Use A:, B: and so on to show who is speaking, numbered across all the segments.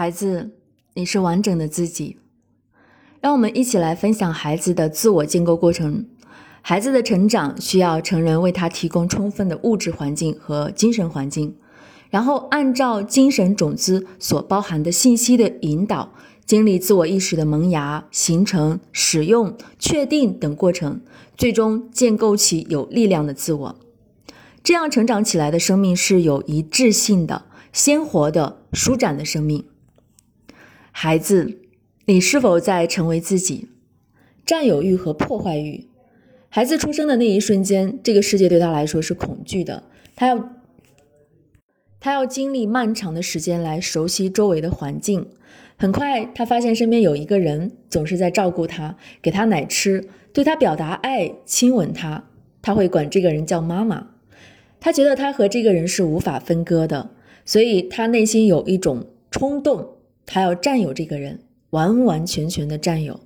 A: 孩子，你是完整的自己。让我们一起来分享孩子的自我建构过程。孩子的成长需要成人为他提供充分的物质环境和精神环境，然后按照精神种子所包含的信息的引导，经历自我意识的萌芽、形成、使用、确定等过程，最终建构起有力量的自我。这样成长起来的生命是有一致性的、鲜活的、舒展的生命。孩子，你是否在成为自己？占有欲和破坏欲。孩子出生的那一瞬间，这个世界对他来说是恐惧的。他要，他要经历漫长的时间来熟悉周围的环境。很快，他发现身边有一个人总是在照顾他，给他奶吃，对他表达爱，亲吻他。他会管这个人叫妈妈。他觉得他和这个人是无法分割的，所以他内心有一种冲动，他要占有这个人，完完全全的占有。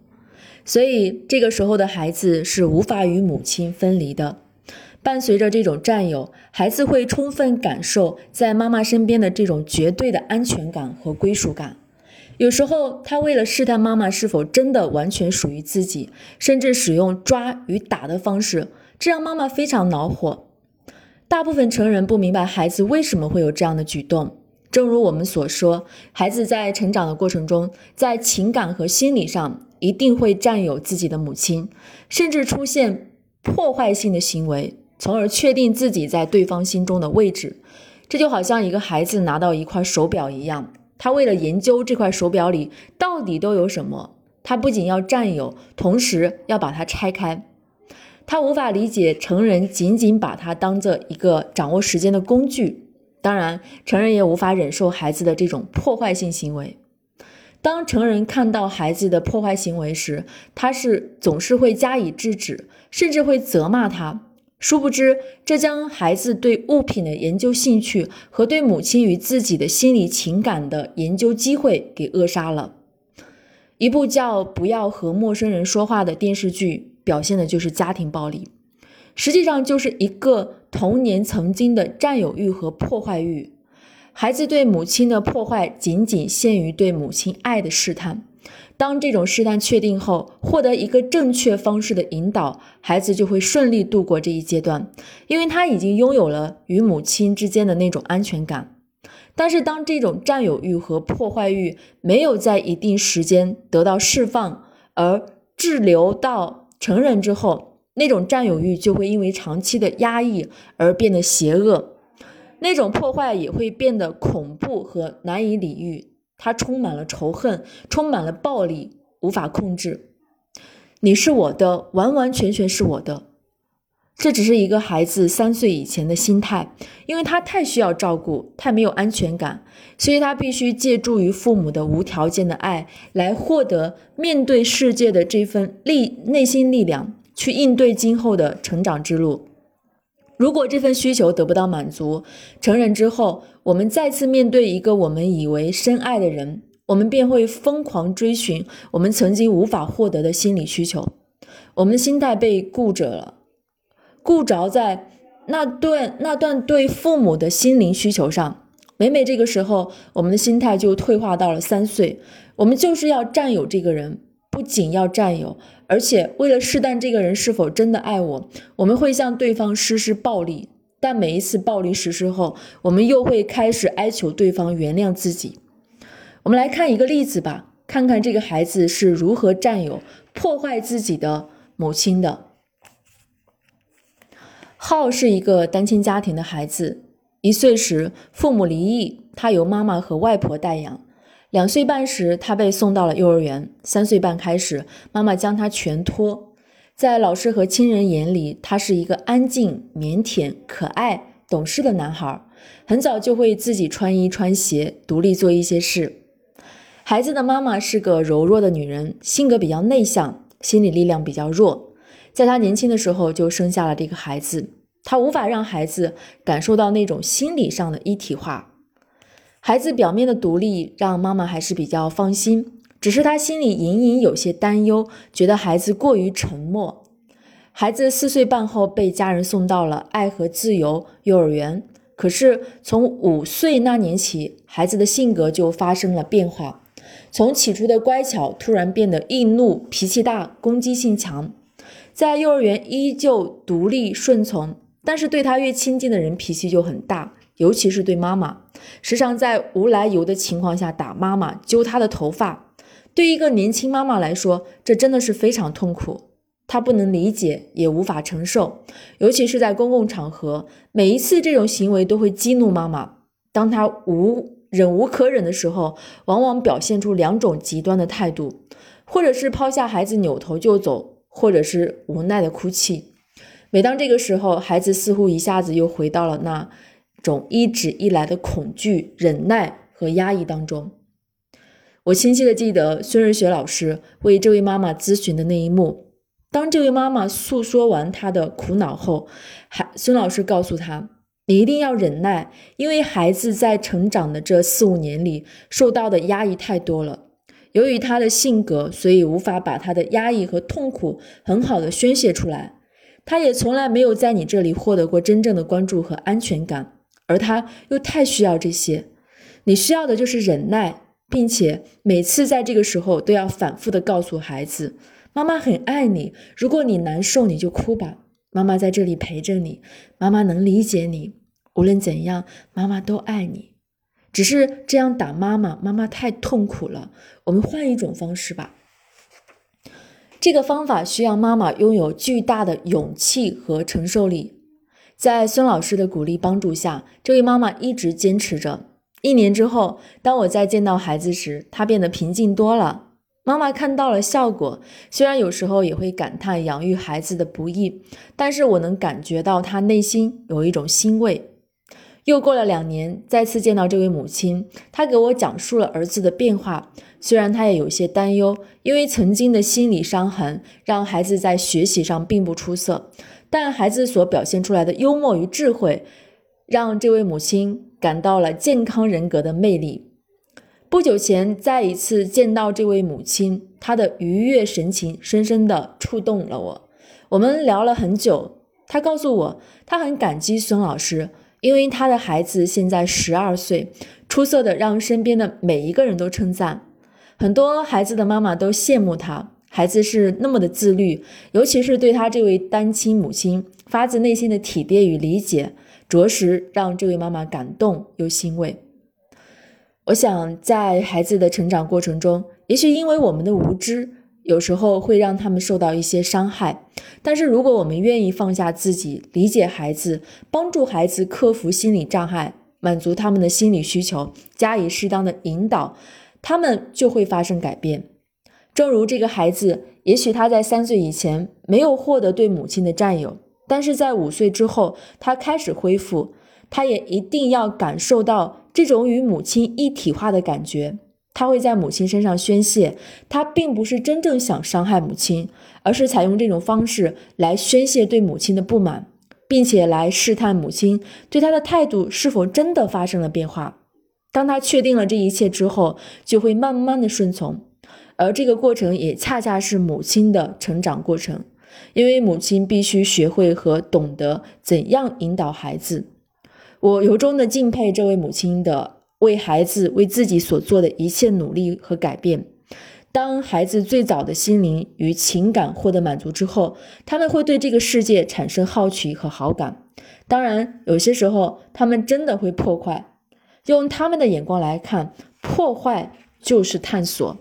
A: 所以这个时候的孩子是无法与母亲分离的。伴随着这种占有，孩子会充分感受在妈妈身边的这种绝对的安全感和归属感。有时候，他为了试探妈妈是否真的完全属于自己，甚至使用抓与打的方式，这让妈妈非常恼火。大部分成人不明白孩子为什么会有这样的举动。正如我们所说，孩子在成长的过程中，在情感和心理上一定会占有自己的母亲，甚至出现破坏性的行为，从而确定自己在对方心中的位置。这就好像一个孩子拿到一块手表一样，他为了研究这块手表里到底都有什么，他不仅要占有，同时要把它拆开。他无法理解成人仅仅把它当做一个掌握时间的工具，当然，成人也无法忍受孩子的这种破坏性行为。当成人看到孩子的破坏行为时，他是总是会加以制止，甚至会责骂他。殊不知，这将孩子对物品的研究兴趣和对母亲与自己的心理情感的研究机会给扼杀了。一部叫《不要和陌生人说话》的电视剧。表现的就是家庭暴力，实际上就是一个童年曾经的占有欲和破坏欲。孩子对母亲的破坏仅仅限于对母亲爱的试探。当这种试探确定后，获得一个正确方式的引导，孩子就会顺利度过这一阶段，因为他已经拥有了与母亲之间的那种安全感。但是，当这种占有欲和破坏欲没有在一定时间得到释放，而滞留到成人之后，那种占有欲就会因为长期的压抑而变得邪恶，那种破坏也会变得恐怖和难以理喻。它充满了仇恨，充满了暴力，无法控制。你是我的，完完全全是我的。这只是一个孩子三岁以前的心态，因为他太需要照顾，太没有安全感，所以他必须借助于父母的无条件的爱来获得面对世界的这份力内心力量，去应对今后的成长之路。如果这份需求得不到满足，成人之后，我们再次面对一个我们以为深爱的人，我们便会疯狂追寻我们曾经无法获得的心理需求，我们的心态被固着了。固着在那段那段对父母的心灵需求上，每每这个时候，我们的心态就退化到了三岁。我们就是要占有这个人，不仅要占有，而且为了试探这个人是否真的爱我，我们会向对方实施暴力。但每一次暴力实施后，我们又会开始哀求对方原谅自己。我们来看一个例子吧，看看这个孩子是如何占有、破坏自己的母亲的。浩是一个单亲家庭的孩子，一岁时父母离异，他由妈妈和外婆带养。两岁半时，他被送到了幼儿园。三岁半开始，妈妈将他全托。在老师和亲人眼里，他是一个安静、腼腆、可爱、懂事的男孩，很早就会自己穿衣穿鞋，独立做一些事。孩子的妈妈是个柔弱的女人，性格比较内向，心理力量比较弱。在他年轻的时候就生下了这个孩子，他无法让孩子感受到那种心理上的一体化。孩子表面的独立让妈妈还是比较放心，只是她心里隐隐有些担忧，觉得孩子过于沉默。孩子四岁半后被家人送到了爱和自由幼儿园，可是从五岁那年起，孩子的性格就发生了变化，从起初的乖巧，突然变得易怒、脾气大、攻击性强。在幼儿园依旧独立顺从，但是对他越亲近的人脾气就很大，尤其是对妈妈，时常在无来由的情况下打妈妈、揪她的头发。对一个年轻妈妈来说，这真的是非常痛苦。她不能理解，也无法承受，尤其是在公共场合，每一次这种行为都会激怒妈妈。当她无忍无可忍的时候，往往表现出两种极端的态度，或者是抛下孩子扭头就走。或者是无奈的哭泣。每当这个时候，孩子似乎一下子又回到了那种一直以来的恐惧、忍耐和压抑当中。我清晰的记得孙日雪老师为这位妈妈咨询的那一幕。当这位妈妈诉说完她的苦恼后，还孙老师告诉她：“你一定要忍耐，因为孩子在成长的这四五年里受到的压抑太多了。”由于他的性格，所以无法把他的压抑和痛苦很好的宣泄出来。他也从来没有在你这里获得过真正的关注和安全感，而他又太需要这些。你需要的就是忍耐，并且每次在这个时候都要反复的告诉孩子：“妈妈很爱你。如果你难受，你就哭吧，妈妈在这里陪着你，妈妈能理解你。无论怎样，妈妈都爱你。”只是这样打妈妈，妈妈太痛苦了。我们换一种方式吧。这个方法需要妈妈拥有巨大的勇气和承受力。在孙老师的鼓励帮助下，这位妈妈一直坚持着。一年之后，当我再见到孩子时，她变得平静多了。妈妈看到了效果，虽然有时候也会感叹养育孩子的不易，但是我能感觉到她内心有一种欣慰。又过了两年，再次见到这位母亲，她给我讲述了儿子的变化。虽然她也有些担忧，因为曾经的心理伤痕让孩子在学习上并不出色，但孩子所表现出来的幽默与智慧，让这位母亲感到了健康人格的魅力。不久前再一次见到这位母亲，她的愉悦神情深深地触动了我。我们聊了很久，她告诉我，她很感激孙老师。因为他的孩子现在十二岁，出色的让身边的每一个人都称赞，很多孩子的妈妈都羡慕他，孩子是那么的自律，尤其是对他这位单亲母亲发自内心的体贴与理解，着实让这位妈妈感动又欣慰。我想在孩子的成长过程中，也许因为我们的无知。有时候会让他们受到一些伤害，但是如果我们愿意放下自己，理解孩子，帮助孩子克服心理障碍，满足他们的心理需求，加以适当的引导，他们就会发生改变。正如这个孩子，也许他在三岁以前没有获得对母亲的占有，但是在五岁之后，他开始恢复，他也一定要感受到这种与母亲一体化的感觉。他会在母亲身上宣泄，他并不是真正想伤害母亲，而是采用这种方式来宣泄对母亲的不满，并且来试探母亲对他的态度是否真的发生了变化。当他确定了这一切之后，就会慢慢的顺从，而这个过程也恰恰是母亲的成长过程，因为母亲必须学会和懂得怎样引导孩子。我由衷的敬佩这位母亲的。为孩子为自己所做的一切努力和改变，当孩子最早的心灵与情感获得满足之后，他们会对这个世界产生好奇和好感。当然，有些时候他们真的会破坏。用他们的眼光来看，破坏就是探索。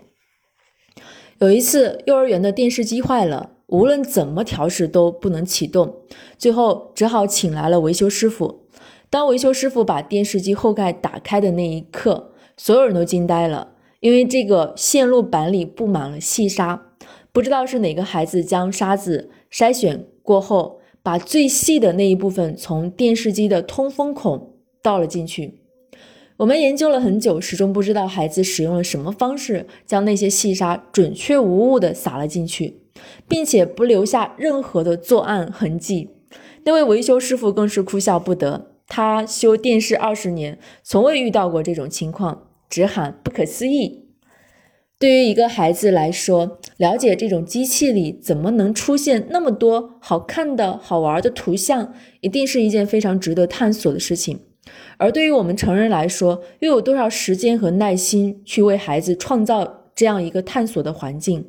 A: 有一次，幼儿园的电视机坏了，无论怎么调试都不能启动，最后只好请来了维修师傅。当维修师傅把电视机后盖打开的那一刻，所有人都惊呆了，因为这个线路板里布满了细沙。不知道是哪个孩子将沙子筛选过后，把最细的那一部分从电视机的通风孔倒了进去。我们研究了很久，始终不知道孩子使用了什么方式将那些细沙准确无误地撒了进去，并且不留下任何的作案痕迹。那位维修师傅更是哭笑不得。他修电视二十年，从未遇到过这种情况，直喊不可思议。对于一个孩子来说，了解这种机器里怎么能出现那么多好看的好玩的图像，一定是一件非常值得探索的事情。而对于我们成人来说，又有多少时间和耐心去为孩子创造这样一个探索的环境？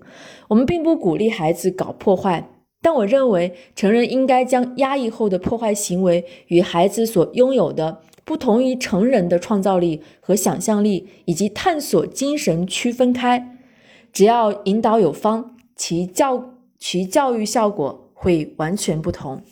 A: 我们并不鼓励孩子搞破坏，但我认为成人应该将压抑后的破坏行为与孩子所拥有的不同于成人的创造力和想象力以及探索精神区分开。只要引导有方，其教其教育效果会完全不同。